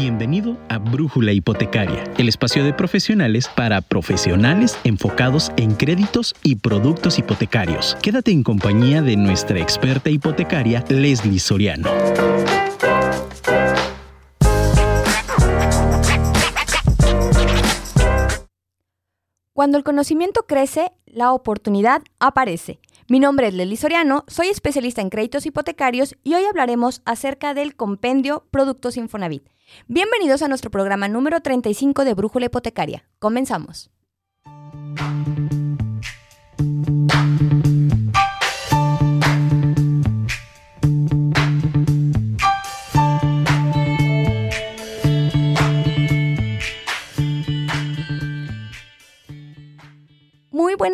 Bienvenido a Brújula Hipotecaria, el espacio de profesionales para profesionales enfocados en créditos y productos hipotecarios. Quédate en compañía de nuestra experta hipotecaria, Leslie Soriano. Cuando el conocimiento crece, la oportunidad aparece. Mi nombre es Leslie Soriano, soy especialista en créditos hipotecarios y hoy hablaremos acerca del compendio Productos Infonavit. Bienvenidos a nuestro programa número 35 de Brújula Hipotecaria. Comenzamos.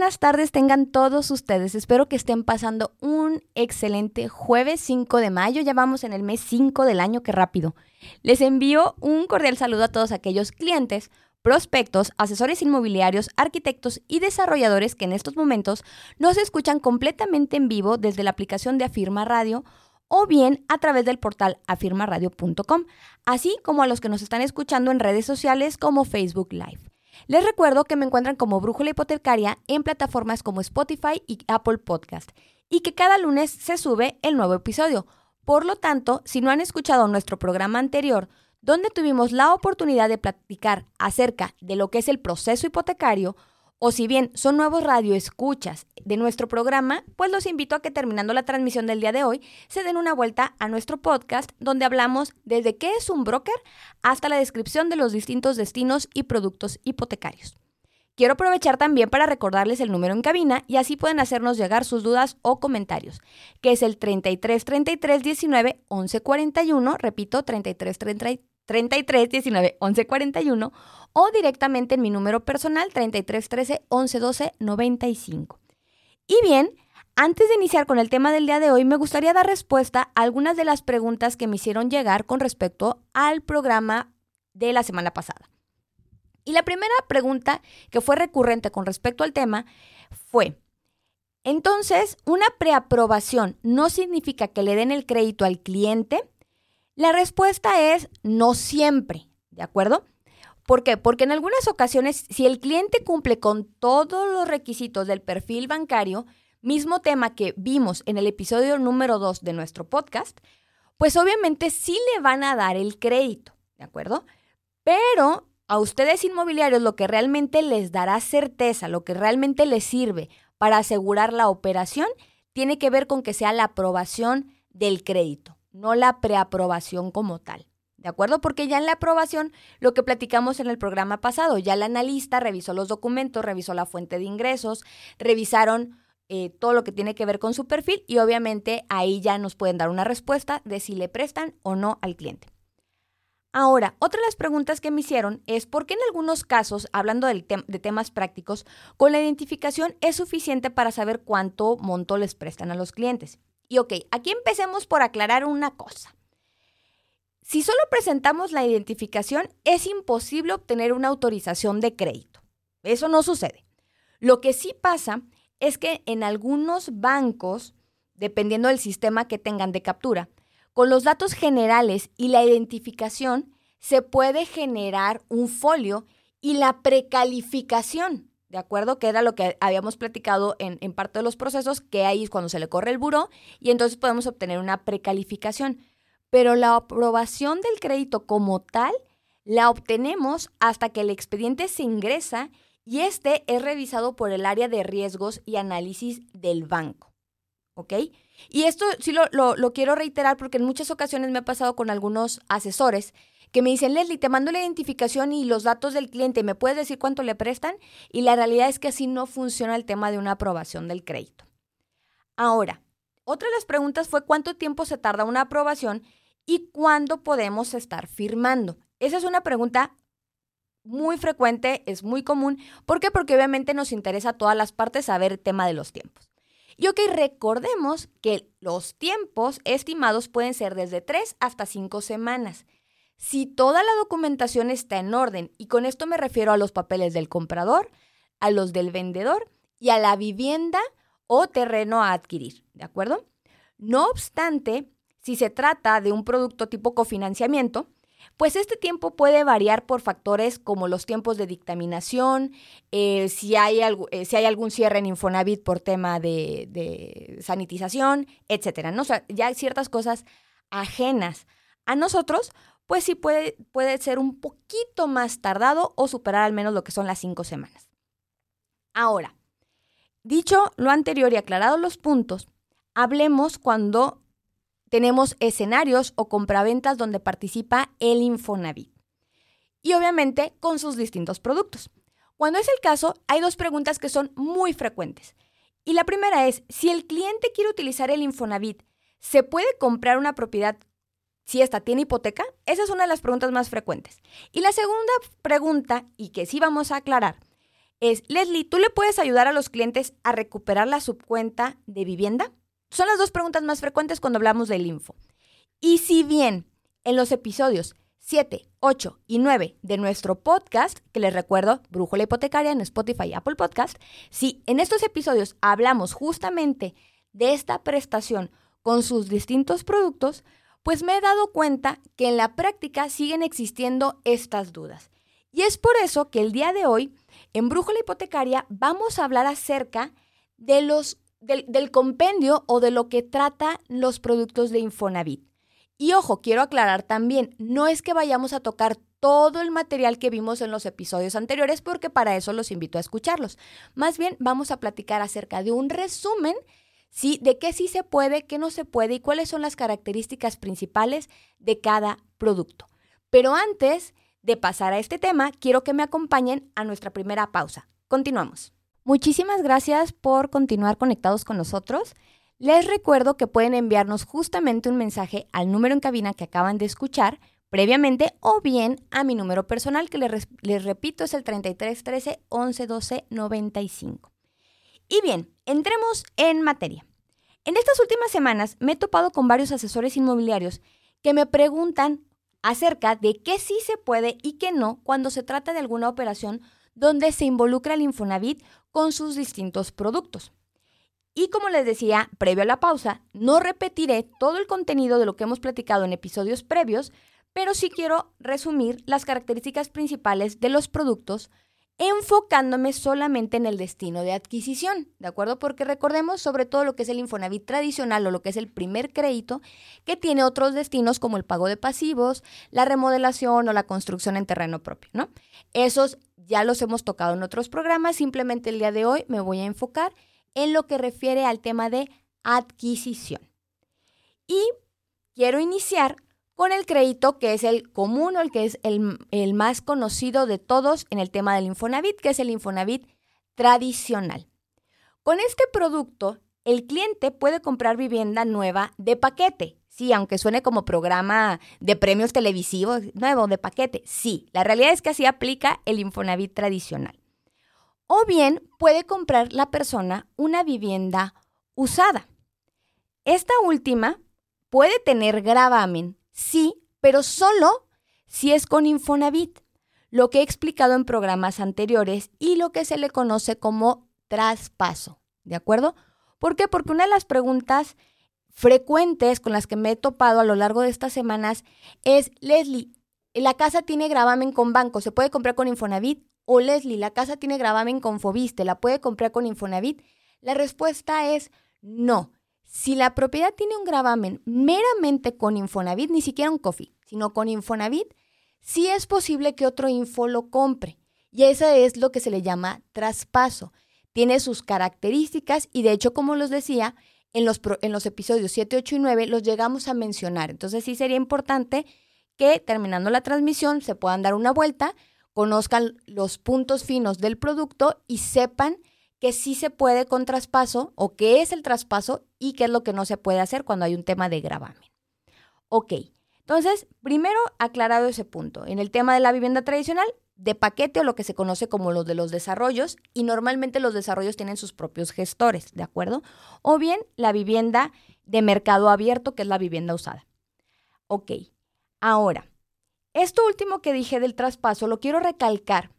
Buenas tardes tengan todos ustedes. Espero que estén pasando un excelente jueves 5 de mayo. Ya vamos en el mes 5 del año, qué rápido. Les envío un cordial saludo a todos aquellos clientes, prospectos, asesores inmobiliarios, arquitectos y desarrolladores que en estos momentos nos escuchan completamente en vivo desde la aplicación de Afirma Radio o bien a través del portal afirmaradio.com, así como a los que nos están escuchando en redes sociales como Facebook Live. Les recuerdo que me encuentran como Brújula Hipotecaria en plataformas como Spotify y Apple Podcast y que cada lunes se sube el nuevo episodio. Por lo tanto, si no han escuchado nuestro programa anterior, donde tuvimos la oportunidad de platicar acerca de lo que es el proceso hipotecario, o si bien son nuevos radioescuchas de nuestro programa, pues los invito a que terminando la transmisión del día de hoy se den una vuelta a nuestro podcast donde hablamos desde qué es un broker hasta la descripción de los distintos destinos y productos hipotecarios. Quiero aprovechar también para recordarles el número en cabina y así pueden hacernos llegar sus dudas o comentarios, que es el 33 33 19 11 41, repito, 33 33 33 19 11 41 o directamente en mi número personal 33 13 11 12 95. Y bien, antes de iniciar con el tema del día de hoy, me gustaría dar respuesta a algunas de las preguntas que me hicieron llegar con respecto al programa de la semana pasada. Y la primera pregunta que fue recurrente con respecto al tema fue, entonces, ¿una preaprobación no significa que le den el crédito al cliente? La respuesta es no siempre, ¿de acuerdo? ¿Por qué? Porque en algunas ocasiones, si el cliente cumple con todos los requisitos del perfil bancario, mismo tema que vimos en el episodio número 2 de nuestro podcast, pues obviamente sí le van a dar el crédito, ¿de acuerdo? Pero a ustedes inmobiliarios lo que realmente les dará certeza, lo que realmente les sirve para asegurar la operación, tiene que ver con que sea la aprobación del crédito no la preaprobación como tal. ¿De acuerdo? Porque ya en la aprobación, lo que platicamos en el programa pasado, ya el analista revisó los documentos, revisó la fuente de ingresos, revisaron eh, todo lo que tiene que ver con su perfil y obviamente ahí ya nos pueden dar una respuesta de si le prestan o no al cliente. Ahora, otra de las preguntas que me hicieron es por qué en algunos casos, hablando de temas prácticos, con la identificación es suficiente para saber cuánto monto les prestan a los clientes. Y ok, aquí empecemos por aclarar una cosa. Si solo presentamos la identificación, es imposible obtener una autorización de crédito. Eso no sucede. Lo que sí pasa es que en algunos bancos, dependiendo del sistema que tengan de captura, con los datos generales y la identificación, se puede generar un folio y la precalificación. ¿De acuerdo? Que era lo que habíamos platicado en, parte de los procesos, que ahí es cuando se le corre el buró y entonces podemos obtener una precalificación. Pero la aprobación del crédito como tal la obtenemos hasta que el expediente se ingresa y este es revisado por el área de riesgos y análisis del banco. ¿Ok? Y esto sí lo, lo quiero reiterar porque en muchas ocasiones me ha pasado con algunos asesores que me dicen, Leslie, te mando la identificación y los datos del cliente, ¿me puedes decir cuánto le prestan? Y la realidad es que así no funciona el tema de una aprobación del crédito. Ahora, otra de las preguntas fue cuánto tiempo se tarda una aprobación y cuándo podemos estar firmando. Esa es una pregunta muy frecuente, es muy común. ¿Por qué? Porque obviamente nos interesa a todas las partes saber el tema de los tiempos. Y ok, recordemos que los tiempos estimados pueden ser desde 3 hasta 5 semanas. Si toda la documentación está en orden, y con esto me refiero a los papeles del comprador, a los del vendedor y a la vivienda o terreno a adquirir, ¿de acuerdo? No obstante, si se trata de un producto tipo cofinanciamiento, Pues este tiempo puede variar por factores como los tiempos de dictaminación, eh, si, hay eh, si, hay algún cierre en Infonavit por tema de, sanitización, etcétera. ¿no? ya hay ciertas cosas ajenas a nosotros, pues sí puede, puede ser un poquito más tardado o superar al menos lo que son las cinco semanas. Ahora, dicho lo anterior y aclarado los puntos, hablemos cuando tenemos escenarios o compraventas donde participa el Infonavit. Y obviamente con sus distintos productos. Cuando es el caso, hay dos preguntas que son muy frecuentes. Y la primera es, si el cliente quiere utilizar el Infonavit, ¿se puede comprar una propiedad si esta tiene hipoteca? Esa es una de las preguntas más frecuentes. Y la segunda pregunta, y que sí vamos a aclarar, es, Leslie, ¿tú le puedes ayudar a los clientes a recuperar la subcuenta de vivienda? Son las dos preguntas más frecuentes cuando hablamos del info. Y si bien en los episodios 7, 8 y 9 de nuestro podcast, que les recuerdo, Brújula Hipotecaria en Spotify y Apple Podcast, si en estos episodios hablamos justamente de esta prestación con sus distintos productos, pues me he dado cuenta que en la práctica siguen existiendo estas dudas. Y es por eso que el día de hoy, en Brújula Hipotecaria, vamos a hablar acerca de los, del, del compendio o de lo que trata los productos de Infonavit. Y ojo, quiero aclarar también, no es que vayamos a tocar todo el material que vimos en los episodios anteriores, porque para eso los invito a escucharlos. Más bien, vamos a platicar acerca de un resumen ¿sí? De qué sí se puede, qué no se puede y cuáles son las características principales de cada producto. Pero antes de pasar a este tema, quiero que me acompañen a nuestra primera pausa. Continuamos. Muchísimas gracias por continuar conectados con nosotros. Les recuerdo que pueden enviarnos justamente un mensaje al número en cabina que acaban de escuchar previamente o bien a mi número personal que les, les repito es el 3313 1112 95. Y bien, entremos en materia. En estas últimas semanas me he topado con varios asesores inmobiliarios que me preguntan acerca de qué sí se puede y qué no cuando se trata de alguna operación donde se involucra el Infonavit con sus distintos productos. Y como les decía, previo a la pausa, no repetiré todo el contenido de lo que hemos platicado en episodios previos, pero sí quiero resumir las características principales de los productos enfocándome solamente en el destino de adquisición, ¿de acuerdo? Porque recordemos sobre todo lo que es el Infonavit tradicional o lo que es el primer crédito, que tiene otros destinos como el pago de pasivos, la remodelación o la construcción en terreno propio, ¿no? Esos ya los hemos tocado en otros programas, simplemente el día de hoy me voy a enfocar en lo que refiere al tema de adquisición. Y quiero iniciar con el crédito que es el común o el que es el, más conocido de todos en el tema del Infonavit, que es el Infonavit tradicional. Con este producto, el cliente puede comprar vivienda nueva de paquete. Sí, aunque suene como programa de premios televisivos, nuevo de paquete. Sí, la realidad es que así aplica el Infonavit tradicional. O bien puede comprar la persona una vivienda usada. Esta última puede tener gravamen Sí, pero solo si es con Infonavit, lo que he explicado en programas anteriores y lo que se le conoce como traspaso. ¿De acuerdo? ¿Por qué? Porque una de las preguntas frecuentes con las que me he topado a lo largo de estas semanas es, Leslie, la casa tiene gravamen con banco, ¿se puede comprar con Infonavit? O Leslie, la casa tiene gravamen con Fobiste, ¿la puede comprar con Infonavit? La respuesta es no. Si la propiedad tiene un gravamen meramente con Infonavit, ni siquiera un coffee, sino con Infonavit, sí es posible que otro info lo compre. Y eso es lo que se le llama traspaso. Tiene sus características y de hecho, como los decía, en los, en los episodios 7, 8 y 9 los llegamos a mencionar. Entonces sí sería importante que terminando la transmisión se puedan dar una vuelta, conozcan los puntos finos del producto y sepan que sí se puede con traspaso o qué es el traspaso y qué es lo que no se puede hacer cuando hay un tema de gravamen. Ok, entonces, primero aclarado ese punto. En el tema de la vivienda tradicional, de paquete o lo que se conoce como los de los desarrollos, y normalmente los desarrollos tienen sus propios gestores, ¿de acuerdo? O bien la vivienda de mercado abierto, que es la vivienda usada. Ok, ahora, esto último que dije del traspaso lo quiero recalcar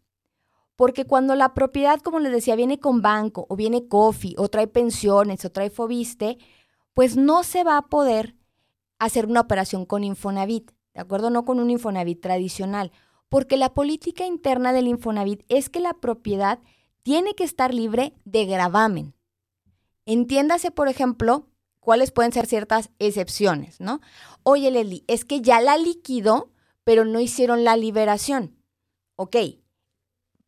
porque cuando la propiedad, como les decía, viene con banco o viene coffee o trae pensiones o trae fobiste, pues no se va a poder hacer una operación con Infonavit, ¿de acuerdo? No con un Infonavit tradicional, porque la política interna del Infonavit es que la propiedad tiene que estar libre de gravamen. Entiéndase, por ejemplo, cuáles pueden ser ciertas excepciones, ¿no? Oye, Leslie, es que ya la liquidó, pero no hicieron la liberación. Ok,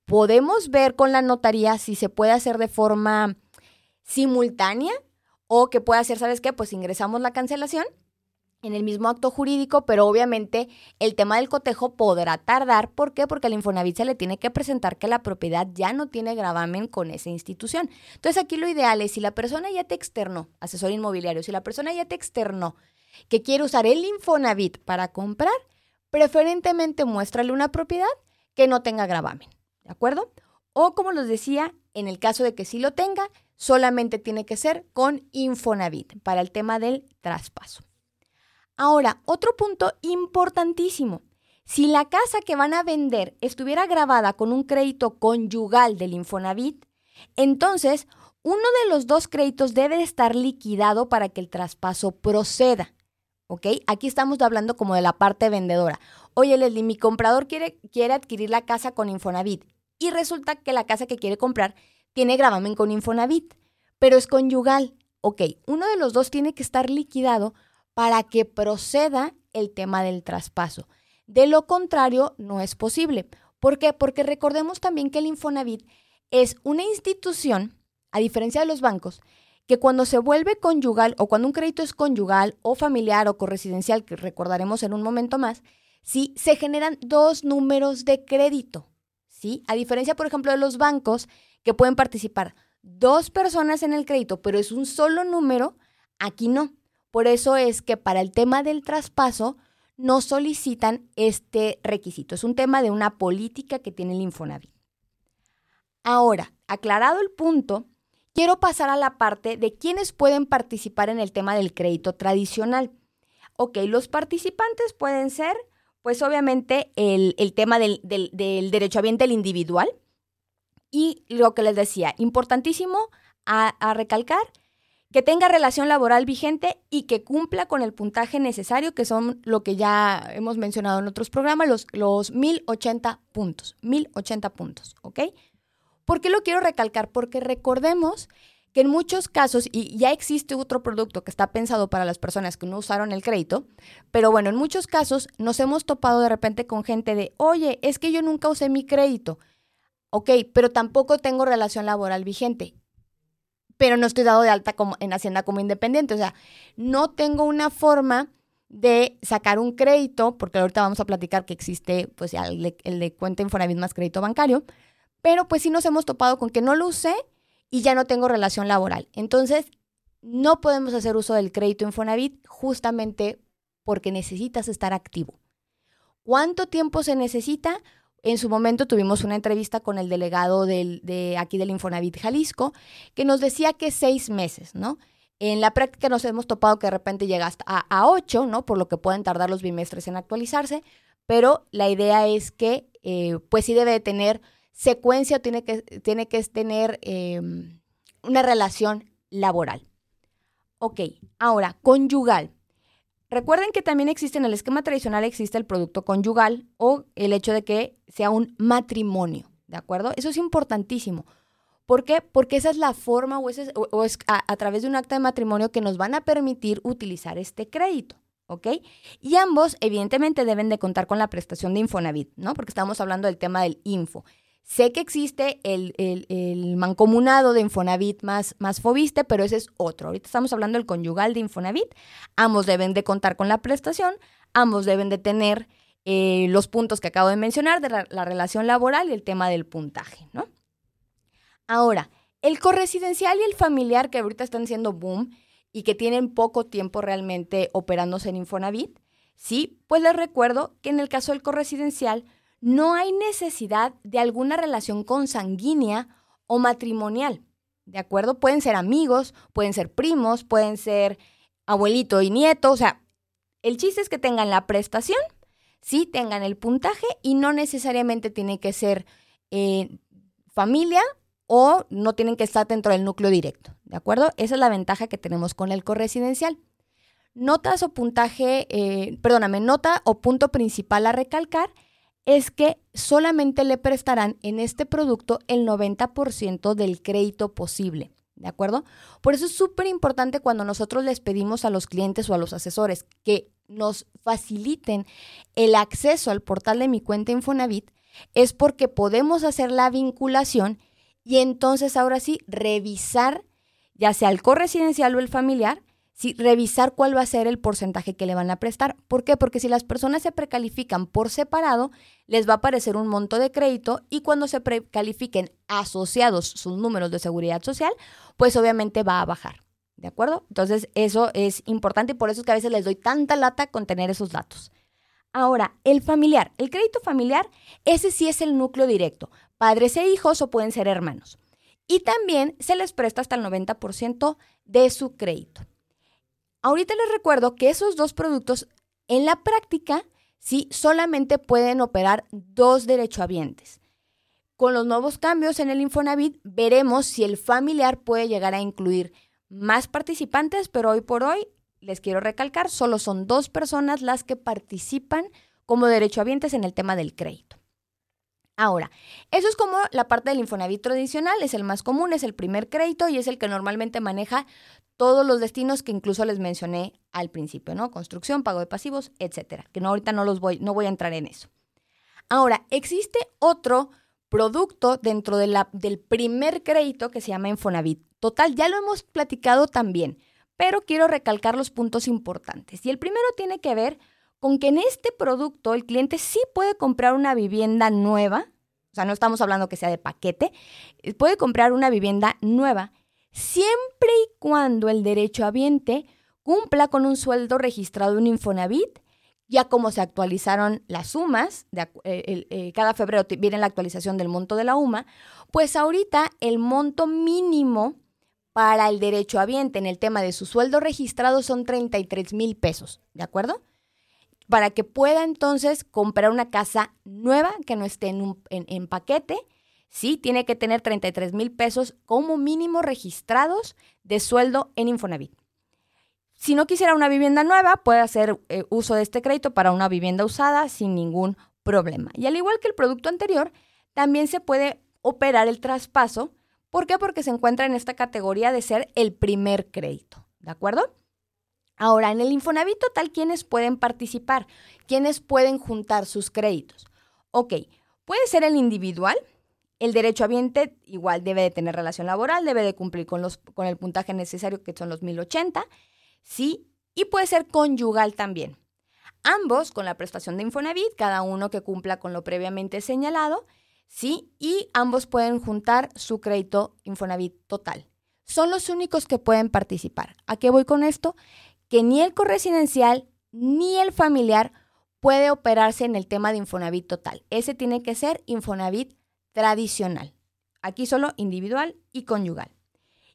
podemos ver con la notaría si se puede hacer de forma simultánea o que pueda hacer, ¿sabes qué? Pues ingresamos la cancelación en el mismo acto jurídico, pero obviamente el tema del cotejo podrá tardar. ¿Por qué? Porque al Infonavit se le tiene que presentar que la propiedad ya no tiene gravamen con esa institución. Entonces aquí lo ideal es si la persona ya te externó, asesor inmobiliario, si la persona ya te externó que quiere usar el Infonavit para comprar, preferentemente muéstrale una propiedad que no tenga gravamen, ¿de acuerdo? O como les decía, en el caso de que sí lo tenga, solamente tiene que ser con Infonavit para el tema del traspaso. Ahora, otro punto importantísimo. Si la casa que van a vender estuviera grabada con un crédito conyugal del Infonavit, entonces uno de los dos créditos debe estar liquidado para que el traspaso proceda. ¿Ok? Aquí estamos hablando como de la parte vendedora. Oye, Leslie, mi comprador quiere, quiere adquirir la casa con Infonavit y resulta que la casa que quiere comprar tiene gravamen con Infonavit, pero es conyugal. Ok, uno de los dos tiene que estar liquidado para que proceda el tema del traspaso. De lo contrario, no es posible. ¿Por qué? Porque recordemos también que el Infonavit es una institución, a diferencia de los bancos, que cuando se vuelve conyugal o cuando un crédito es conyugal o familiar o corresidencial, que recordaremos en un momento más, ¿sí? se generan dos números de crédito. ¿Sí? A diferencia, por ejemplo, de los bancos que pueden participar dos personas en el crédito, pero es un solo número, aquí no. Por eso es que para el tema del traspaso no solicitan este requisito. Es un tema de una política que tiene el Infonavit. Ahora, aclarado el punto, quiero pasar a la parte de quienes pueden participar en el tema del crédito tradicional. Ok, los participantes pueden ser, pues obviamente, el, tema del, del, del derecho del individual. Y lo que les decía, importantísimo a recalcar, que tenga relación laboral vigente y que cumpla con el puntaje necesario, que son lo que ya hemos mencionado en otros programas, los, los 1080 puntos. 1080 puntos, ¿ok? ¿Por qué lo quiero recalcar? Porque recordemos que en muchos casos, y ya existe otro producto que está pensado para las personas que no usaron el crédito, pero bueno, en muchos casos nos hemos topado de repente con gente de, oye, es que yo nunca usé mi crédito. Ok, pero tampoco tengo relación laboral vigente pero no estoy dado de alta como, en Hacienda como independiente. O sea, no tengo una forma de sacar un crédito, porque ahorita vamos a platicar que existe pues ya el de, cuenta Infonavit más crédito bancario, pero pues sí nos hemos topado con que no lo usé y ya no tengo relación laboral. Entonces, no podemos hacer uso del crédito Infonavit justamente porque necesitas estar activo. ¿Cuánto tiempo se necesita? En su momento tuvimos una entrevista con el delegado de aquí del Infonavit Jalisco, que nos decía que seis meses, ¿no? En la práctica nos hemos topado que de repente llega hasta a, ocho, ¿no? Por lo que pueden tardar los bimestres en actualizarse, pero la idea es que, eh, pues sí debe tener secuencia, tiene que, tiene que tener em, una relación laboral. Ok, ahora, conyugal. Recuerden que también existe en el esquema tradicional existe el producto conyugal o el hecho de que sea un matrimonio, ¿de acuerdo? Eso es importantísimo. ¿Por qué? Porque esa es la forma o, es, a, través de un acta de matrimonio que nos van a permitir utilizar este crédito, ¿ok? Y ambos, evidentemente, deben de contar con la prestación de Infonavit, ¿no? Porque estamos hablando del tema del info. Sé que existe el, mancomunado de Infonavit más, más Fobiste, pero ese es otro. Ahorita estamos hablando del conyugal de Infonavit. Ambos deben de contar con la prestación, ambos deben de tener eh, los puntos que acabo de mencionar de la, relación laboral y el tema del puntaje, ¿no? Ahora, el corresidencial y el familiar que ahorita están siendo boom y que tienen poco tiempo realmente operándose en Infonavit, sí, pues les recuerdo que en el caso del corresidencial, no hay necesidad de alguna relación consanguínea o matrimonial. ¿De acuerdo? Pueden ser amigos, pueden ser primos, pueden ser abuelito y nieto. O sea, el chiste es que tengan la prestación, sí, tengan el puntaje y no necesariamente tiene que ser eh, familia o no tienen que estar dentro del núcleo directo. ¿De acuerdo? Esa es la ventaja que tenemos con el corresidencial. Notas o puntaje, eh, perdóname, nota o punto principal a recalcar es que solamente le prestarán en este producto el 90% del crédito posible. ¿De acuerdo? Por eso es súper importante cuando nosotros les pedimos a los clientes o a los asesores que nos faciliten el acceso al portal de mi cuenta Infonavit, es porque podemos hacer la vinculación y entonces ahora sí revisar, ya sea el corresidencial o el familiar, sí, revisar cuál va a ser el porcentaje que le van a prestar. ¿Por qué? Porque si las personas se precalifican por separado, les va a aparecer un monto de crédito y cuando se precalifiquen asociados sus números de seguridad social, pues obviamente va a bajar. ¿De acuerdo? Entonces, eso es importante y por eso es que a veces les doy tanta lata con tener esos datos. Ahora, el familiar. El crédito familiar, ese sí es el núcleo directo. Padres e hijos o pueden ser hermanos. Y también se les presta hasta el 90% de su crédito. Ahorita les recuerdo que esos dos productos en la práctica sí solamente pueden operar dos derechohabientes. Con los nuevos cambios en el Infonavit veremos si el familiar puede llegar a incluir más participantes, pero hoy por hoy les quiero recalcar, solo son dos personas las que participan como derechohabientes en el tema del crédito. Ahora, eso es como la parte del Infonavit tradicional, es el más común, es el primer crédito y es el que normalmente maneja todos los destinos que incluso les mencioné al principio, ¿no? Construcción, pago de pasivos, etcétera, que no ahorita no los voy no voy a entrar en eso. Ahora, existe otro producto dentro del primer crédito que se llama Infonavit. Total, ya lo hemos platicado también pero quiero recalcar los puntos importantes. Y el primero tiene que ver con que en este producto el cliente sí puede comprar una vivienda nueva, o sea, no estamos hablando que sea de paquete, eh, puede comprar una vivienda nueva siempre y cuando el derecho derechohabiente cumpla con un sueldo registrado en Infonavit, ya como se actualizaron las sumas, de, eh, eh, cada febrero viene la actualización del monto de la UMA, pues ahorita el monto mínimo para el derecho habiente en el tema de su sueldo registrado son 33 mil pesos, ¿de acuerdo? Para que pueda entonces comprar una casa nueva que no esté en, un, en, paquete, sí, tiene que tener 33 mil pesos como mínimo registrados de sueldo en Infonavit. Si no quisiera una vivienda nueva, puede hacer eh, uso de este crédito para una vivienda usada sin ningún problema. Y al igual que el producto anterior, también se puede operar el traspaso ¿Por qué? Porque se encuentra en esta categoría de ser el primer crédito, ¿de acuerdo? Ahora, en el Infonavit total, ¿quiénes pueden participar? ¿Quiénes pueden juntar sus créditos? Ok, puede ser el individual, el derecho derechohabiente igual debe de tener relación laboral, debe de cumplir con, los, con el puntaje necesario que son los 1080, ¿sí? Y puede ser conyugal también. Ambos con la prestación de Infonavit, cada uno que cumpla con lo previamente señalado, ¿sí? Y ambos pueden juntar su crédito Infonavit total. Son los únicos que pueden participar. ¿A qué voy con esto? Que ni el corresidencial ni el familiar puede operarse en el tema de Infonavit total. Ese tiene que ser Infonavit tradicional. Aquí solo individual y conyugal.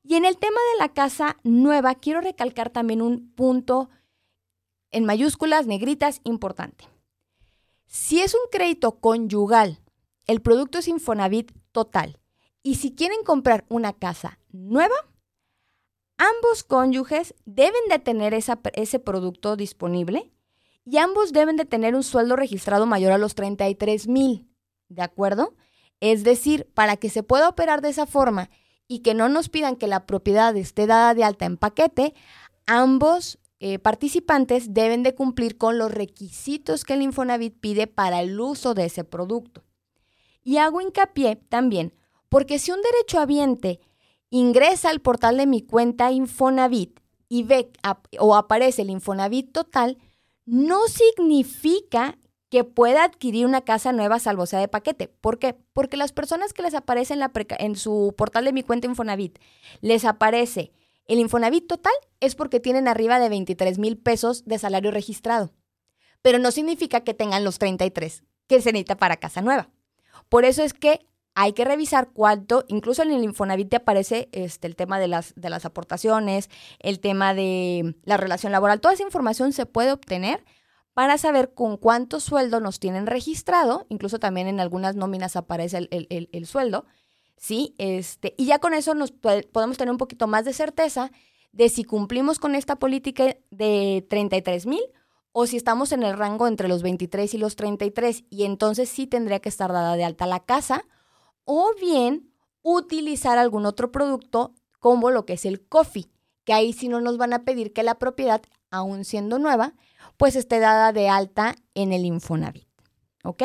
Y en el tema de la casa nueva, quiero recalcar también un punto en mayúsculas negritas importante. Si es un crédito conyugal el producto es Infonavit total. Y si quieren comprar una casa nueva, ambos cónyuges deben de tener ese producto disponible y ambos deben de tener un sueldo registrado mayor a los 33 mil, ¿de acuerdo? Es decir, para que se pueda operar de esa forma y que no nos pidan que la propiedad esté dada de alta en paquete, ambos eh, participantes deben de cumplir con los requisitos que el Infonavit pide para el uso de ese producto. Y hago hincapié también, porque si un derechohabiente ingresa al portal de mi cuenta Infonavit y ve o aparece el Infonavit total, no significa que pueda adquirir una casa nueva salvo sea de paquete. ¿Por qué? Porque las personas que les aparece en, en su portal de mi cuenta Infonavit, les aparece el Infonavit total, es porque tienen arriba de 23 mil pesos de salario registrado. Pero no significa que tengan los 33 que se necesita para casa nueva. Por eso es que hay que revisar cuánto, incluso en el Infonavit te aparece este, el tema de las, de las aportaciones, el tema de la relación laboral. Toda esa información se puede obtener para saber con cuánto sueldo nos tienen registrado, incluso también en algunas nóminas aparece el, sueldo, ¿sí? Este, y ya con eso nos podemos tener un poquito más de certeza de si cumplimos con esta política de 33 mil o si estamos en el rango entre los 23 y los 33 y entonces sí tendría que estar dada de alta la casa o bien utilizar algún otro producto como lo que es el coffee, que ahí sí no nos van a pedir que la propiedad, aún siendo nueva, pues esté dada de alta en el Infonavit. ¿Ok?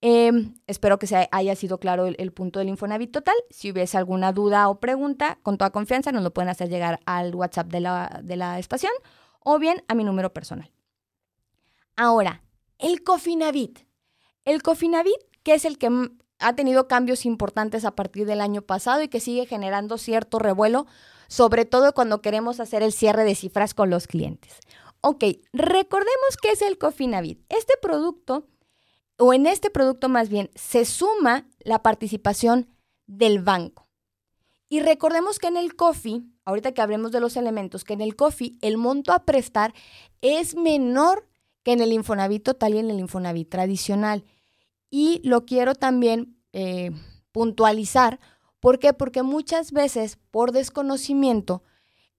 Em, espero que se haya sido claro el, punto del Infonavit total. Si hubiese alguna duda o pregunta, con toda confianza nos lo pueden hacer llegar al WhatsApp de la, de la estación o bien a mi número personal. Ahora, el Cofinavit. El Cofinavit, que es el que ha tenido cambios importantes a partir del año pasado y que sigue generando cierto revuelo, sobre todo cuando queremos hacer el cierre de cifras con los clientes. Ok, recordemos qué es el Cofinavit. Este producto, o en este producto más bien, se suma la participación del banco. Y recordemos que en el COFI, ahorita que hablemos de los elementos, que en el COFI el monto a prestar es menor que en el Infonavit total y en el Infonavit tradicional. Y lo quiero también eh, puntualizar. ¿Por qué? Porque muchas veces, por desconocimiento,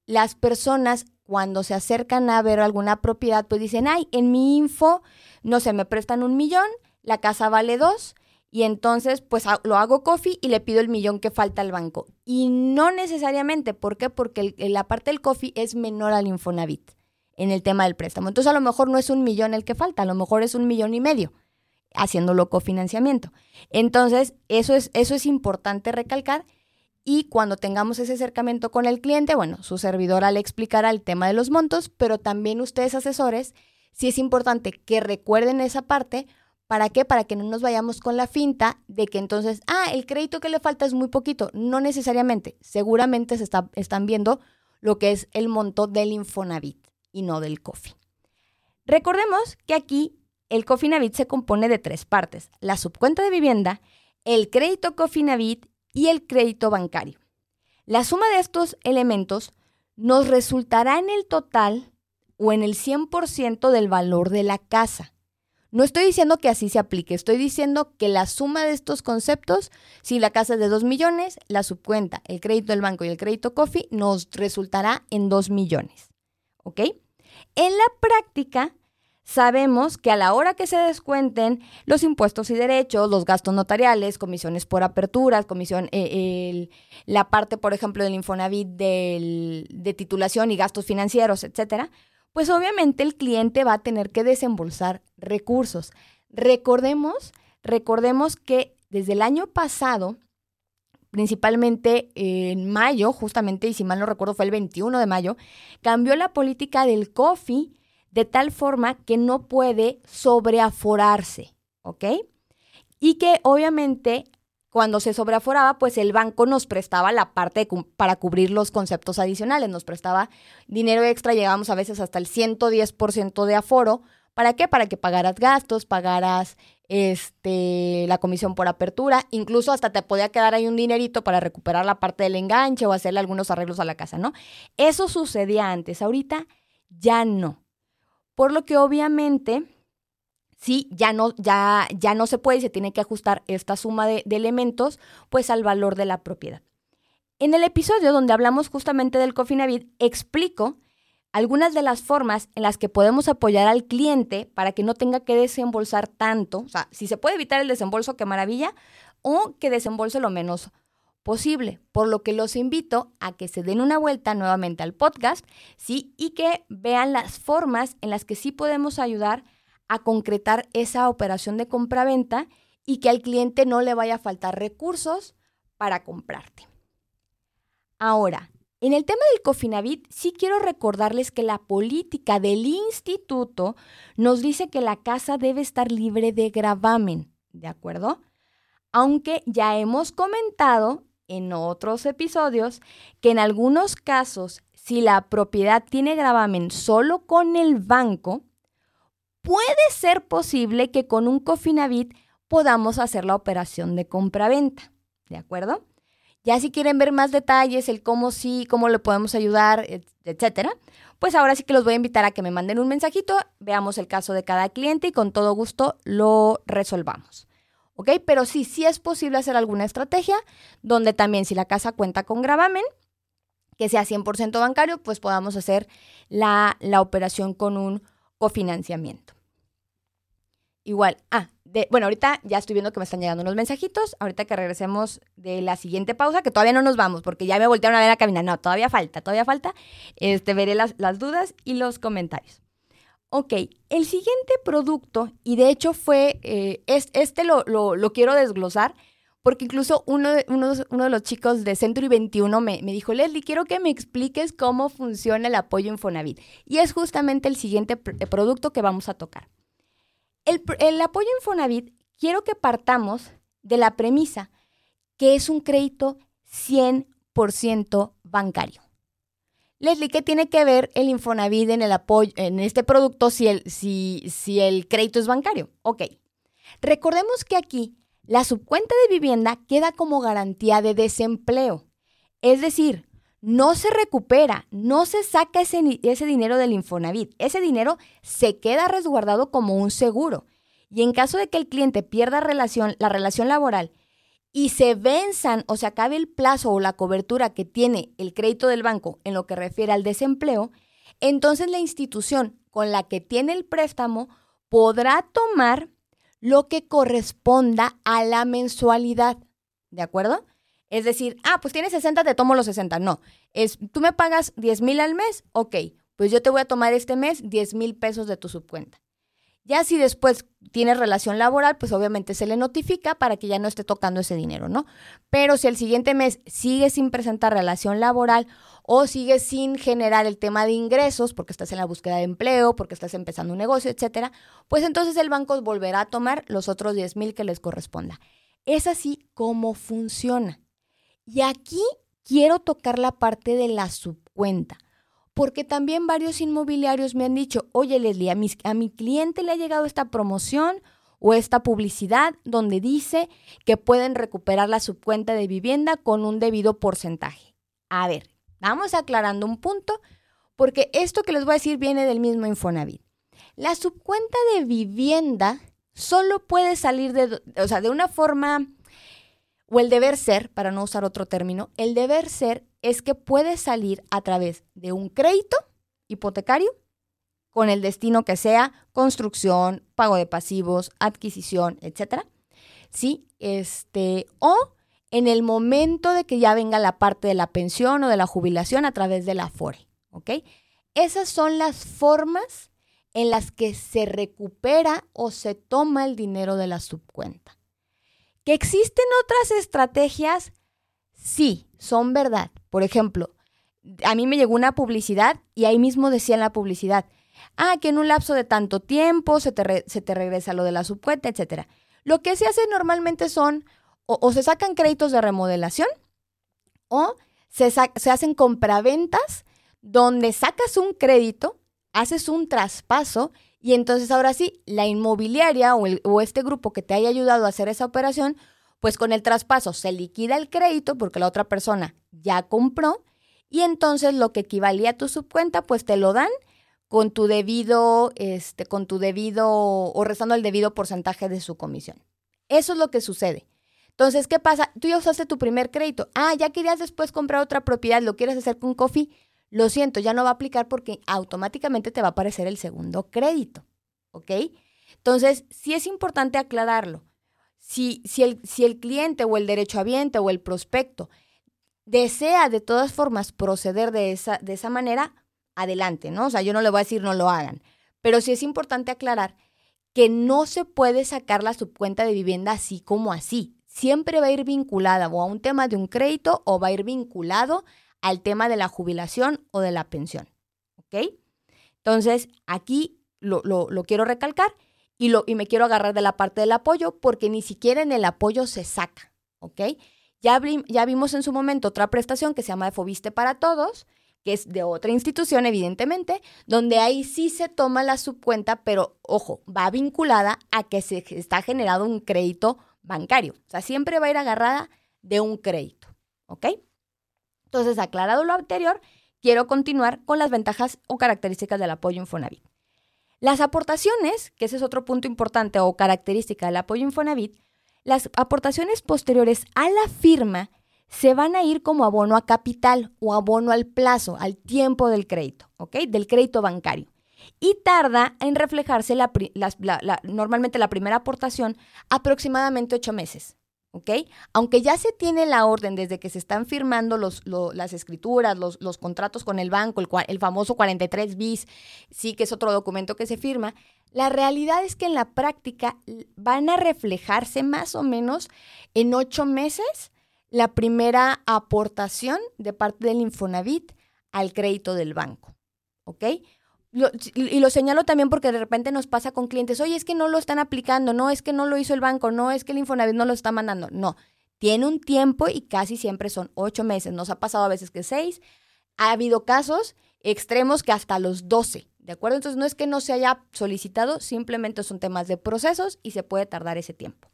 las personas cuando se acercan a ver alguna propiedad, pues dicen, ay, en mi info, no sé, me prestan un millón, la casa vale dos, y entonces pues lo hago coffee y le pido el millón que falta al banco. Y no necesariamente, ¿por qué? Porque la parte del coffee es menor al Infonavit en el tema del préstamo. Entonces a lo mejor no es un millón el que falta, a lo mejor es un millón y medio haciéndolo cofinanciamiento. Entonces, eso es, eso es importante recalcar y cuando tengamos ese acercamiento con el cliente, bueno, su servidora le explicará el tema de los montos, pero también ustedes asesores, sí es importante que recuerden esa parte. ¿Para qué? Para que no nos vayamos con la finta de que entonces, ah, el crédito que le falta es muy poquito. No necesariamente. Seguramente se está, están viendo lo que es el monto del Infonavit y no del COFI. Recordemos que aquí el Cofinavit se compone de tres partes, la subcuenta de vivienda, el crédito Cofinavit y el crédito bancario. La suma de estos elementos nos resultará en el total o en el 100% del valor de la casa. No estoy diciendo que así se aplique, estoy diciendo que la suma de estos conceptos, si la casa es de 2 millones, la subcuenta, el crédito del banco y el crédito COFI nos resultará en 2 millones. ¿Ok? En la práctica, sabemos que a la hora que se descuenten los impuestos y derechos, los gastos notariales, comisiones por aperturas, comisión, eh, la parte, por ejemplo, del Infonavit de titulación y gastos financieros, etcétera, pues obviamente el cliente va a tener que desembolsar recursos. Recordemos, recordemos que desde el año pasado principalmente en mayo, justamente, y si mal no recuerdo fue el 21 de mayo, cambió la política del COFI de tal forma que no puede sobreaforarse, ¿ok? Y que obviamente cuando se sobreaforaba, pues el banco nos prestaba la parte para cubrir los conceptos adicionales, nos prestaba dinero extra, llegamos a veces hasta el 110% de aforo. ¿Para qué? Para que pagaras gastos, pagaras este, la comisión por apertura, incluso hasta te podía quedar ahí un dinerito para recuperar la parte del enganche o hacerle algunos arreglos a la casa, ¿no? Eso sucedía antes, ahorita ya no. Por lo que obviamente, sí, ya no, ya, ya no se puede y se tiene que ajustar esta suma de, de elementos, pues al valor de la propiedad. En el episodio donde hablamos justamente del Cofinavit, explico algunas de las formas en las que podemos apoyar al cliente para que no tenga que desembolsar tanto, o sea, si se puede evitar el desembolso, qué maravilla, o que desembolse lo menos posible. Por lo que los invito a que se den una vuelta nuevamente al podcast, ¿sí? Y que vean las formas en las que sí podemos ayudar a concretar esa operación de compra-venta y que al cliente no le vaya a faltar recursos para comprarte. Ahora, en el tema del Cofinavit, sí quiero recordarles que la política del instituto nos dice que la casa debe estar libre de gravamen, ¿de acuerdo? Aunque ya hemos comentado en otros episodios que en algunos casos, si la propiedad tiene gravamen solo con el banco, puede ser posible que con un Cofinavit podamos hacer la operación de compra-venta, ¿de acuerdo? Ya si quieren ver más detalles, el cómo sí, cómo le podemos ayudar, etcétera, pues ahora sí que los voy a invitar a que me manden un mensajito, veamos el caso de cada cliente y con todo gusto lo resolvamos. ¿Ok? Pero sí, sí es posible hacer alguna estrategia donde también si la casa cuenta con gravamen, que sea 100% bancario, pues podamos hacer la, la operación con un cofinanciamiento. Igual, ah, de, bueno, ahorita ya estoy viendo que me están llegando unos mensajitos. Ahorita que regresemos de la siguiente pausa, que todavía no nos vamos, porque ya me voltearon a ver a caminar. No, todavía falta, todavía falta. Este, veré las, las dudas y los comentarios. Ok, el siguiente producto, y de hecho fue, eh, este lo, quiero desglosar, porque incluso uno de, los chicos de Century 21 me, dijo, Leslie, quiero que me expliques cómo funciona el apoyo Infonavit. Y es justamente el siguiente producto que vamos a tocar. El, apoyo Infonavit, quiero que partamos de la premisa que es un crédito 100% bancario. Leslie, ¿qué tiene que ver el Infonavit en el apoyo, en este producto si el, si, si el crédito es bancario? Ok. Recordemos que aquí la subcuenta de vivienda queda como garantía de desempleo. Es decir, no se recupera, no se saca ese, ese, dinero del Infonavit. Ese dinero se queda resguardado como un seguro. Y en caso de que el cliente pierda relación, la relación laboral y se venzan o se acabe el plazo o la cobertura que tiene el crédito del banco en lo que refiere al desempleo, entonces la institución con la que tiene el préstamo podrá tomar lo que corresponda a la mensualidad. ¿De acuerdo? Es decir, ah, pues tienes 60, te tomo los 60. No, es, tú me pagas 10 mil al mes, ok, pues yo te voy a tomar este mes 10 mil pesos de tu subcuenta. Ya si después tienes relación laboral, pues obviamente se le notifica para que ya no esté tocando ese dinero, ¿no? Pero si el siguiente mes sigue sin presentar relación laboral o sigue sin generar el tema de ingresos, porque estás en la búsqueda de empleo, porque estás empezando un negocio, etcétera, pues entonces el banco volverá a tomar los otros 10 mil que les corresponda. Es así como funciona. Y aquí quiero tocar la parte de la subcuenta, porque también varios inmobiliarios me han dicho, oye Leslie, a mi, cliente le ha llegado esta promoción o esta publicidad donde dice que pueden recuperar la subcuenta de vivienda con un debido porcentaje. A ver, vamos aclarando un punto, porque esto que les voy a decir viene del mismo Infonavit. La subcuenta de vivienda solo puede salir de, o sea, de una forma o el deber ser, para no usar otro término, el deber ser es que puede salir a través de un crédito hipotecario con el destino que sea construcción, pago de pasivos, adquisición, etcétera. Sí, este o en el momento de que ya venga la parte de la pensión o de la jubilación a través de la FORE. Esas son las formas en las que se recupera o se toma el dinero de la subcuenta. ¿Que existen otras estrategias? Sí, son verdad. Por ejemplo, a mí me llegó una publicidad y ahí mismo decía en la publicidad, ah, que en un lapso de tanto tiempo se te, se te regresa lo de la subcuenta, etc. Lo que se hace normalmente son o, se sacan créditos de remodelación o se, se hacen compraventas donde sacas un crédito, haces un traspaso y entonces ahora sí, la inmobiliaria o, este grupo que te haya ayudado a hacer esa operación, pues con el traspaso se liquida el crédito porque la otra persona ya compró y entonces lo que equivalía a tu subcuenta, pues te lo dan con tu debido, este, con tu debido o restando el debido porcentaje de su comisión. Eso es lo que sucede. Entonces, ¿qué pasa? Tú ya usaste tu primer crédito. Ah, ya querías después comprar otra propiedad, lo quieres hacer con Coffee lo siento, ya no va a aplicar porque automáticamente te va a aparecer el segundo crédito, ¿ok? Entonces, sí es importante aclararlo. Si, si, el, si el cliente o el derechohabiente o el prospecto desea de todas formas proceder de esa, de esa manera, adelante, ¿no? O sea, yo no le voy a decir no lo hagan, pero sí es importante aclarar que no se puede sacar la subcuenta de vivienda así como así. Siempre va a ir vinculada o a un tema de un crédito o va a ir vinculado al tema de la jubilación o de la pensión. ¿Ok? Entonces, aquí lo, quiero recalcar y, lo, y me quiero agarrar de la parte del apoyo porque ni siquiera en el apoyo se saca. ¿Ok? Ya, vimos en su momento otra prestación que se llama Fobiste para Todos, que es de otra institución, evidentemente, donde ahí sí se toma la subcuenta, pero ojo, va vinculada a que se está generado un crédito bancario. O sea, siempre va a ir agarrada de un crédito. ¿Ok? Entonces, aclarado lo anterior, quiero continuar con las ventajas o características del apoyo Infonavit. Las aportaciones, que ese es otro punto importante o característica del apoyo Infonavit, las aportaciones posteriores a la firma se van a ir como abono a capital o abono al plazo, al tiempo del crédito, ¿ok? Del crédito bancario. Y tarda en reflejarse normalmente la primera aportación aproximadamente ocho meses. ¿Ok? Aunque ya se tiene la orden desde que se están firmando los, las escrituras, los, los, contratos con el banco, el, el famoso 43 bis, sí que es otro documento que se firma, la realidad es que en la práctica van a reflejarse más o menos en ocho meses la primera aportación de parte del Infonavit al crédito del banco, ¿ok? Y lo señalo también porque de repente nos pasa con clientes, oye, es que no lo están aplicando, no, es que no lo hizo el banco, no, es que el Infonavit no lo está mandando. No, tiene un tiempo y casi siempre son ocho meses. Nos ha pasado a veces que seis. Ha habido casos extremos que hasta los doce, ¿de acuerdo? Entonces no es que no se haya solicitado, simplemente son temas de procesos y se puede tardar ese tiempo.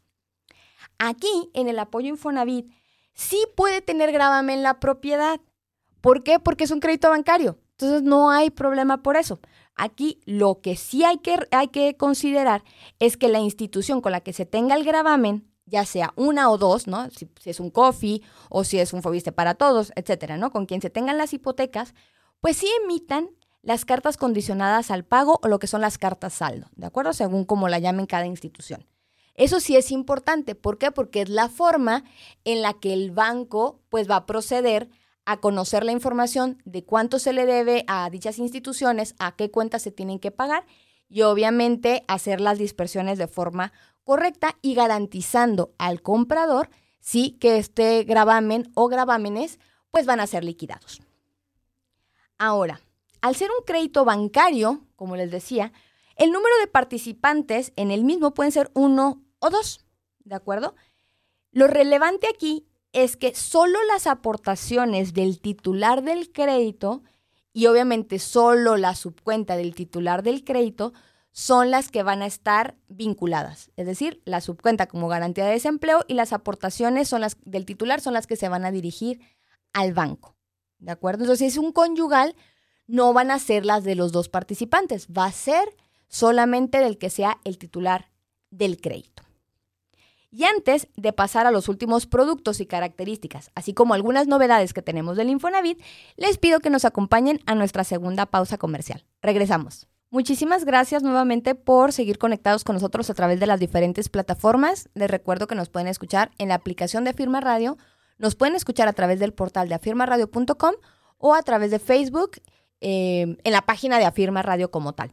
Aquí, en el apoyo Infonavit, sí puede tener gravamen la propiedad. ¿Por qué? Porque es un crédito bancario. Entonces no hay problema por eso. Aquí lo que sí hay que, hay que considerar es que la institución con la que se tenga el gravamen, ya sea una o dos, ¿no? Si, es un COFI o si es un FOBISTE para todos, etcétera, ¿no? Con quien se tengan las hipotecas, pues sí emitan las cartas condicionadas al pago o lo que son las cartas saldo, ¿de acuerdo? Según como la llamen cada institución. Eso sí es importante, ¿por qué? Porque es la forma en la que el banco pues va a proceder a conocer la información de cuánto se le debe a dichas instituciones, a qué cuentas se tienen que pagar y obviamente hacer las dispersiones de forma correcta y garantizando al comprador sí que este gravamen o gravámenes pues van a ser liquidados. Ahora, al ser un crédito bancario, como les decía, el número de participantes en el mismo pueden ser uno o dos, ¿de acuerdo? Lo relevante aquí es que solo las aportaciones del titular del crédito y obviamente solo la subcuenta del titular del crédito son las que van a estar vinculadas. Es decir, la subcuenta como garantía de desempleo y las aportaciones son las del titular son las que se van a dirigir al banco. ¿De acuerdo? Entonces, si es un conyugal, no van a ser las de los dos participantes, va a ser solamente del que sea el titular del crédito. Y antes de pasar a los últimos productos y características, así como algunas novedades que tenemos del Infonavit, les pido que nos acompañen a nuestra segunda pausa comercial. Regresamos. Muchísimas gracias nuevamente por seguir conectados con nosotros a través de las diferentes plataformas. Les recuerdo que nos pueden escuchar en la aplicación de Afirma Radio, nos pueden escuchar a través del portal de afirmaradio.com o a través de Facebook eh, en la página de Afirma Radio como tal.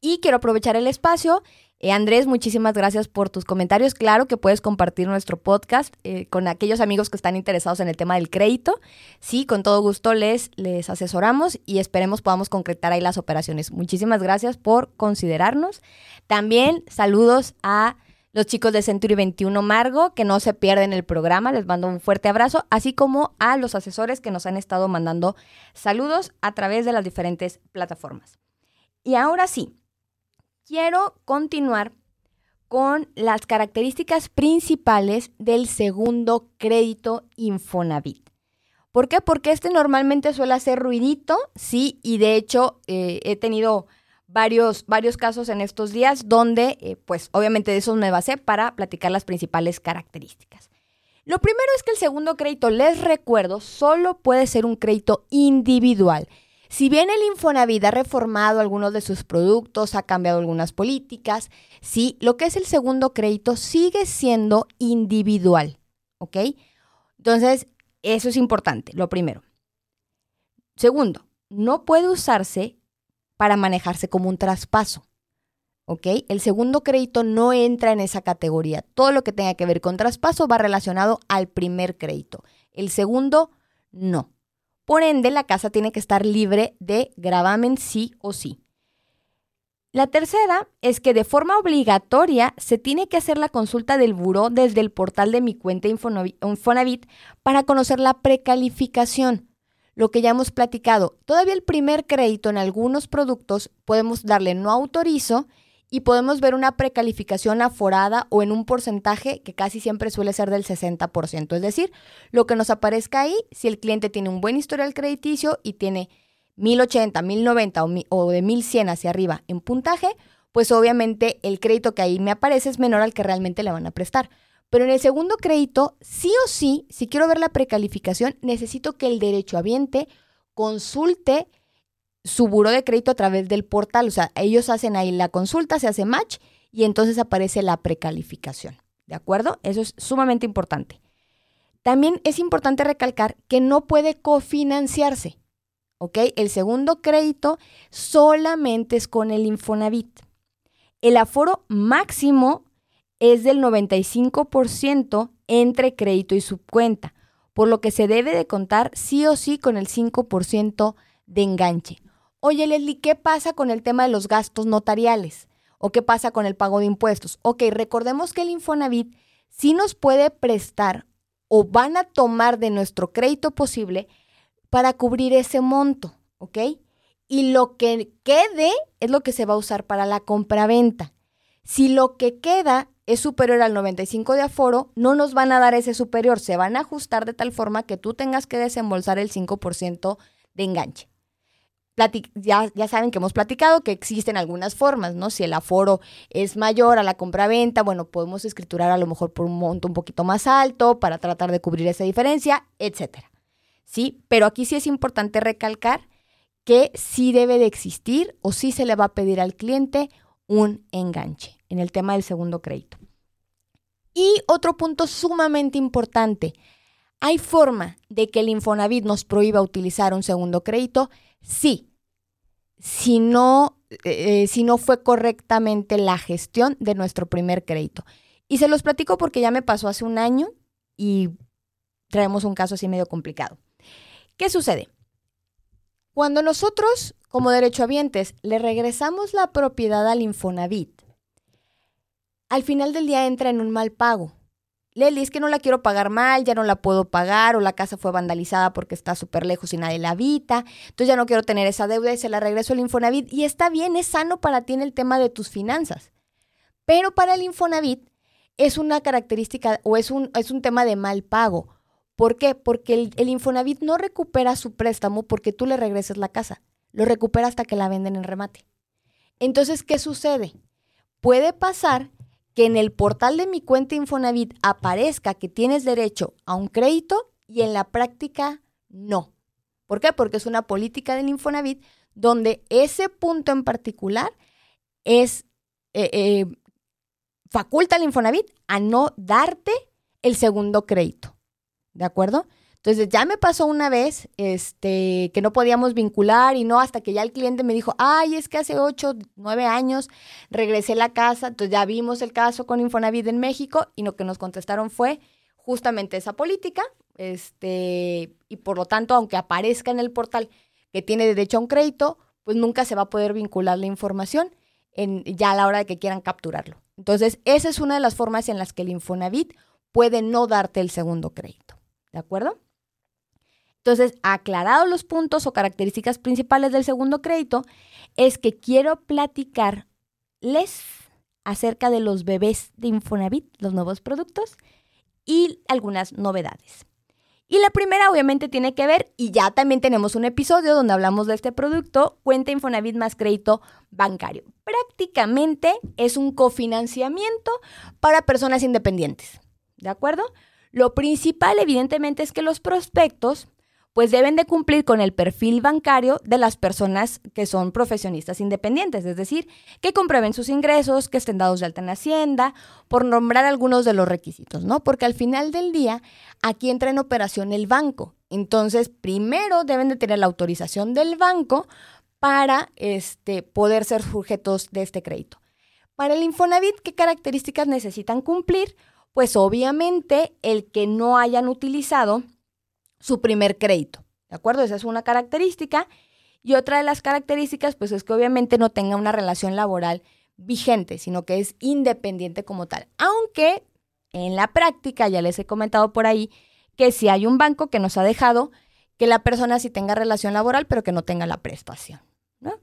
Y quiero aprovechar el espacio eh, Andrés, muchísimas gracias por tus comentarios. Claro que puedes compartir nuestro podcast eh, con aquellos amigos que están interesados en el tema del crédito. Sí, con todo gusto les, les asesoramos y esperemos podamos concretar ahí las operaciones. Muchísimas gracias por considerarnos. También saludos a los chicos de Century 21 Margo, que no se pierden el programa. Les mando un fuerte abrazo, así como a los asesores que nos han estado mandando saludos a través de las diferentes plataformas. Y ahora sí, quiero continuar con las características principales del segundo crédito Infonavit. ¿Por qué? Porque este normalmente suele hacer ruidito, sí, y de hecho eh, he tenido varios, varios casos en estos días donde, eh, pues obviamente de esos me basé para platicar las principales características. Lo primero es que el segundo crédito, les recuerdo, solo puede ser un crédito individual. Si bien el Infonavit ha reformado algunos de sus productos, ha cambiado algunas políticas, sí, lo que es el segundo crédito sigue siendo individual, ¿ok? Entonces, eso es importante, lo primero. Segundo, no puede usarse para manejarse como un traspaso. ¿Ok? El segundo crédito no entra en esa categoría. Todo lo que tenga que ver con traspaso va relacionado al primer crédito. El segundo, no. Por ende, la casa tiene que estar libre de gravamen sí o sí. La tercera es que de forma obligatoria se tiene que hacer la consulta del buró desde el portal de mi cuenta Infonavit para conocer la precalificación. Lo que ya hemos platicado, todavía el primer crédito en algunos productos podemos darle no autorizo y podemos ver una precalificación aforada o en un porcentaje que casi siempre suele ser del 60%. Es decir, lo que nos aparezca ahí, si el cliente tiene un buen historial crediticio y tiene 1080, 1090 o, de 1100 hacia arriba en puntaje, pues obviamente el crédito que ahí me aparece es menor al que realmente le van a prestar. Pero en el segundo crédito, sí o sí, si quiero ver la precalificación, necesito que el derechohabiente consulte su buro de crédito a través del portal. O sea, ellos hacen ahí la consulta, se hace match y entonces aparece la precalificación. ¿De acuerdo? Eso es sumamente importante. También es importante recalcar que no puede cofinanciarse. ¿Ok? El segundo crédito solamente es con el Infonavit. El aforo máximo es del 95% entre crédito y subcuenta, por lo que se debe de contar sí o sí con el 5% de enganche. Oye, Leslie, ¿qué pasa con el tema de los gastos notariales? ¿O qué pasa con el pago de impuestos? Ok, recordemos que el Infonavit sí nos puede prestar o van a tomar de nuestro crédito posible para cubrir ese monto, ¿ok? Y lo que quede es lo que se va a usar para la compraventa. Si lo que queda es superior al 95 de aforo, no nos van a dar ese superior, se van a ajustar de tal forma que tú tengas que desembolsar el 5% de enganche ya, ya, saben que hemos platicado que existen algunas formas, ¿no? Si el aforo es mayor a la compra-venta, bueno, podemos escriturar a lo mejor por un monto un poquito más alto para tratar de cubrir esa diferencia, etcétera. ¿Sí? Pero aquí sí es importante recalcar que sí debe de existir o sí se le va a pedir al cliente un enganche en el tema del segundo crédito. Y otro punto sumamente importante, ¿hay forma de que el Infonavit nos prohíba utilizar un segundo crédito? Sí, si no, eh, si no fue correctamente la gestión de nuestro primer crédito. Y se los platico porque ya me pasó hace un año y traemos un caso así medio complicado. ¿Qué sucede? Cuando nosotros, como derechohabientes, le regresamos la propiedad al Infonavit, al final del día entra en un mal pago. Leli, es que no la quiero pagar mal, ya no la puedo pagar, o la casa fue vandalizada porque está súper lejos y nadie la habita, entonces ya no quiero tener esa deuda y se la regreso al Infonavit. Y está bien, es sano para ti en el tema de tus finanzas. Pero para el Infonavit es una característica o es un, es un tema de mal pago. ¿Por qué? Porque el, Infonavit no recupera su préstamo porque tú le regreses la casa. Lo recupera hasta que la venden en remate. Entonces, ¿qué sucede? Puede pasar que en el portal de mi cuenta Infonavit aparezca que tienes derecho a un crédito y en la práctica no. ¿Por qué? Porque es una política del Infonavit donde ese punto en particular es eh, eh, faculta al Infonavit a no darte el segundo crédito. ¿De acuerdo? Entonces ya me pasó una vez este, que no podíamos vincular y no hasta que ya el cliente me dijo, ay, es que hace ocho, nueve años regresé a la casa, entonces ya vimos el caso con Infonavit en México y lo que nos contestaron fue justamente esa política, este, y por lo tanto, aunque aparezca en el portal que tiene derecho a un crédito, pues nunca se va a poder vincular la información en, ya a la hora de que quieran capturarlo. Entonces, esa es una de las formas en las que el Infonavit puede no darte el segundo crédito. ¿De acuerdo? Entonces, aclarados los puntos o características principales del segundo crédito, es que quiero platicarles acerca de los bebés de Infonavit, los nuevos productos y algunas novedades. Y la primera obviamente tiene que ver, y ya también tenemos un episodio donde hablamos de este producto, cuenta Infonavit más crédito bancario. Prácticamente es un cofinanciamiento para personas independientes. ¿De acuerdo? Lo principal evidentemente es que los prospectos pues deben de cumplir con el perfil bancario de las personas que son profesionistas independientes, es decir, que comprueben sus ingresos, que estén dados de alta en Hacienda, por nombrar algunos de los requisitos, ¿no? Porque al final del día aquí entra en operación el banco. Entonces, primero deben de tener la autorización del banco para este, poder ser sujetos de este crédito. Para el Infonavit, ¿qué características necesitan cumplir? Pues obviamente el que no hayan utilizado su primer crédito. ¿De acuerdo? Esa es una característica. Y otra de las características, pues es que obviamente no tenga una relación laboral vigente, sino que es independiente como tal. Aunque en la práctica, ya les he comentado por ahí, que si hay un banco que nos ha dejado que la persona sí tenga relación laboral, pero que no tenga la prestación.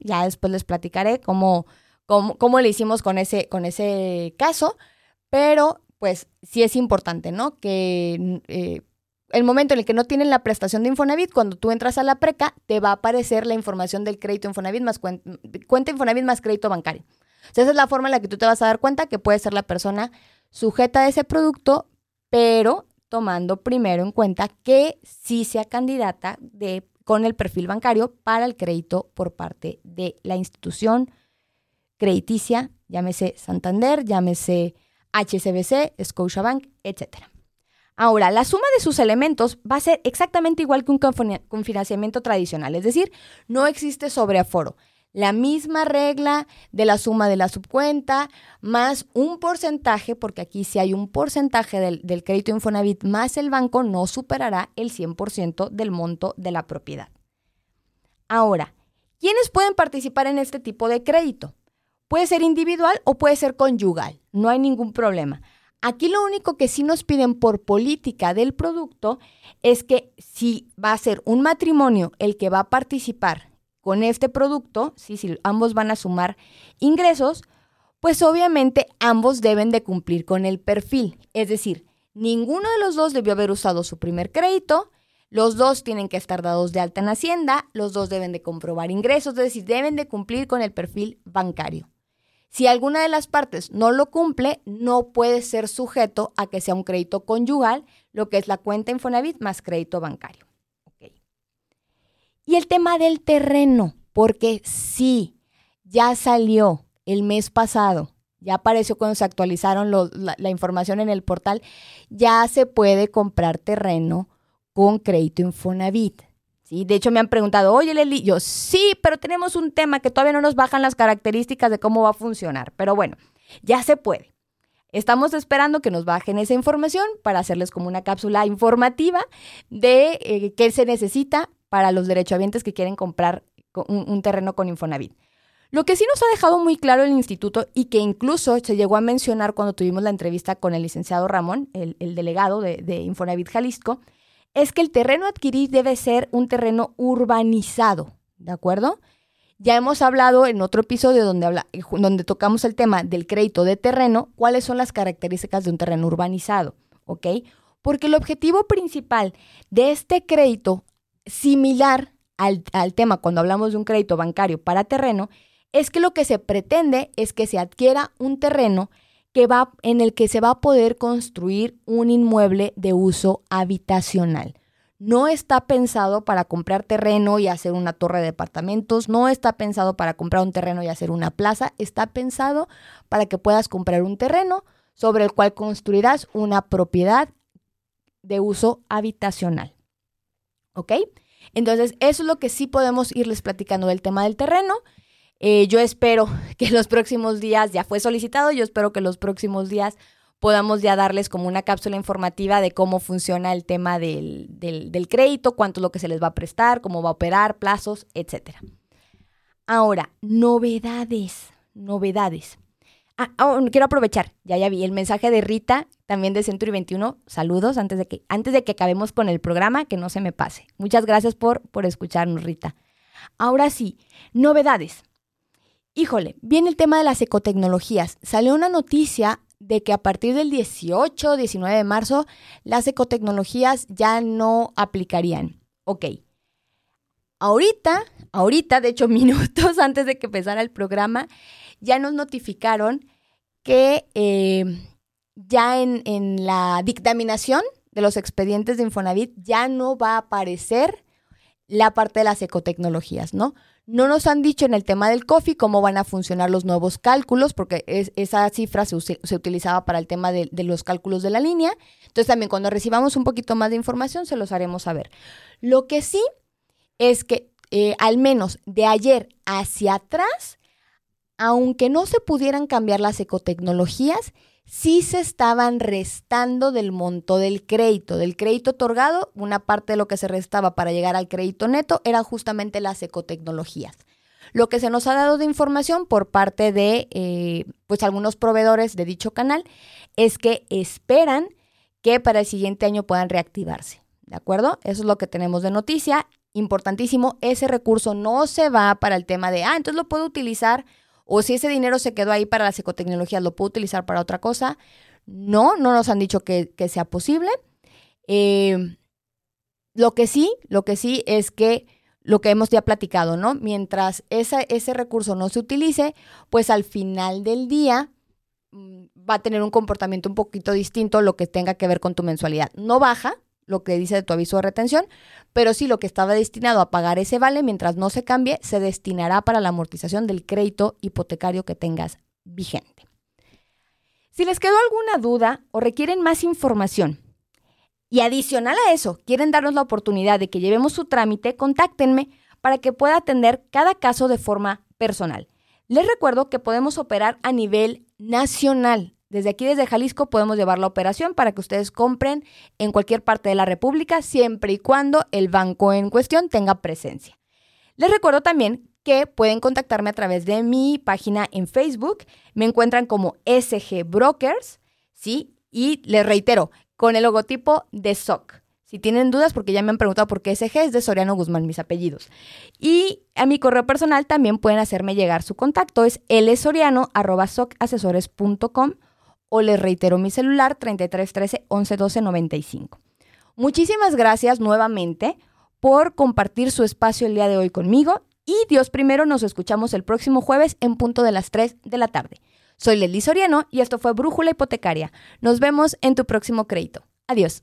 Ya después les platicaré cómo, cómo, cómo le hicimos con ese, con ese caso, pero pues sí es importante, ¿no? Que eh, el momento en el que no tienen la prestación de Infonavit, cuando tú entras a la preca, te va a aparecer la información del crédito Infonavit más cuenta, Infonavit más crédito bancario. esa es la forma en la que tú te vas a dar cuenta que puede ser la persona sujeta a ese producto, pero tomando primero en cuenta que sí sea candidata de, con el perfil bancario para el crédito por parte de la institución crediticia, llámese Santander, llámese HSBC, Scotiabank, etc. Ahora, la suma de sus elementos va a ser exactamente igual que un financiamiento tradicional, es decir, no existe sobreaforo la misma regla de la suma de la subcuenta más un porcentaje, porque aquí si hay un porcentaje del, del crédito Infonavit más el banco no superará el 100% del monto de la propiedad. Ahora, ¿quiénes pueden participar en este tipo de crédito? Puede ser individual o puede ser conyugal, no hay ningún problema. Aquí lo único que sí nos piden por política del producto es que si va a ser un matrimonio el que va a participar con este producto, si ambos van a sumar ingresos, pues obviamente ambos deben de cumplir con el perfil. Es decir, ninguno de los dos debió haber usado su primer crédito, los dos tienen que estar dados de alta en Hacienda, los dos deben de comprobar ingresos, es decir, deben de cumplir con el perfil bancario. Si alguna de las partes no lo cumple, no puede ser sujeto a que sea un crédito conyugal, lo que es la cuenta Infonavit más crédito bancario. Y el tema del terreno, porque sí, ya salió el mes pasado, ya apareció cuando se actualizaron la, información en el portal, ya se puede comprar terreno con crédito Infonavit. ¿Sí? De hecho, me han preguntado, oye, Leli, yo sí, pero tenemos un tema que todavía no nos bajan las características de cómo va a funcionar. Pero bueno, ya se puede. Estamos esperando que nos bajen esa información para hacerles como una cápsula informativa de eh, qué se necesita para los derechohabientes que quieren comprar un, terreno con Infonavit. Lo que sí nos ha dejado muy claro el instituto y que incluso se llegó a mencionar cuando tuvimos la entrevista con el licenciado Ramón, el, delegado de, Infonavit Jalisco, es que el terreno adquirir debe ser un terreno urbanizado, ¿de acuerdo? Ya hemos hablado en otro episodio donde, habla, donde tocamos el tema del crédito de terreno, cuáles son las características de un terreno urbanizado, ¿ok? Porque el objetivo principal de este crédito similar al, tema cuando hablamos de un crédito bancario para terreno, es que lo que se pretende es que se adquiera un terreno que va, en el que se va a poder construir un inmueble de uso habitacional. No está pensado para comprar terreno y hacer una torre de departamentos, no está pensado para comprar un terreno y hacer una plaza, está pensado para que puedas comprar un terreno sobre el cual construirás una propiedad de uso habitacional. ¿Ok? Entonces, eso es lo que sí podemos irles platicando del tema del terreno. Eh, yo espero que los próximos días, ya fue solicitado, yo espero que los próximos días podamos ya darles como una cápsula informativa de cómo funciona el tema del, del, crédito, cuánto es lo que se les va a prestar, cómo va a operar, plazos, etc. Ahora, novedades, novedades. Ah, oh, quiero aprovechar, ya ya vi el mensaje de Rita, también de Century 21. Saludos antes de que antes de que acabemos con el programa, que no se me pase. Muchas gracias por, por escucharnos, Rita. Ahora sí, novedades. Híjole, viene el tema de las ecotecnologías. Salió una noticia de que a partir del 18, 19 de marzo, las ecotecnologías ya no aplicarían. Ok. Ahorita, ahorita, de hecho, minutos antes de que empezara el programa, ya nos notificaron que eh, ya en, la dictaminación de los expedientes de Infonavit ya no va a aparecer la parte de las ecotecnologías, ¿no? No nos han dicho en el tema del COFI cómo van a funcionar los nuevos cálculos, porque esa cifra se, utilizaba para el tema de, los cálculos de la línea. Entonces también cuando recibamos un poquito más de información se los haremos saber. Lo que sí es que eh, al menos de ayer hacia atrás aunque no se pudieran cambiar las ecotecnologías, sí se estaban restando del monto del crédito. Del crédito otorgado, una parte de lo que se restaba para llegar al crédito neto era justamente las ecotecnologías. Lo que se nos ha dado de información por parte de eh, pues algunos proveedores de dicho canal es que esperan que para el siguiente año puedan reactivarse. ¿De acuerdo? Eso es lo que tenemos de noticia. Importantísimo, ese recurso no se va para el tema de, ah, entonces lo puedo utilizar o si ese dinero se quedó ahí para las ecotecnologías, ¿lo puedo utilizar para otra cosa? No, no nos han dicho que, sea posible. Eh, lo que sí, lo que sí es que lo que hemos ya platicado, ¿no? Mientras ese recurso no se utilice, pues al final del día mm, va a tener un comportamiento un poquito distinto lo que tenga que ver con tu mensualidad. No baja lo que dice de tu aviso de retención, pero sí lo que estaba destinado a pagar ese vale mientras no se cambie, se destinará para la amortización del crédito hipotecario que tengas vigente. Si les quedó alguna duda o requieren más información, y adicional a eso, quieren darnos la oportunidad de que llevemos su trámite, contáctenme para que pueda atender cada caso de forma personal. Les recuerdo que podemos operar a nivel nacional. Desde aquí, desde Jalisco, podemos llevar la operación para que ustedes compren en cualquier parte de la República, siempre y cuando el banco en cuestión tenga presencia. Les recuerdo también que pueden contactarme a través de mi página en Facebook. Me encuentran como SG Brokers, ¿sí? Y les reitero, con el logotipo de SOC. Si tienen dudas, porque ya me han preguntado por qué SG es de Soriano Guzmán, mis apellidos. Y a mi correo personal también pueden hacerme llegar su contacto. Es lsoriano.socasesores.com o les reitero mi celular 3313 1112 95. Muchísimas gracias nuevamente por compartir su espacio el día de hoy conmigo y Dios primero nos escuchamos el próximo jueves en punto de las 3 de la tarde. Soy Lely Soriano y esto fue Brújula Hipotecaria. Nos vemos en tu próximo crédito. Adiós.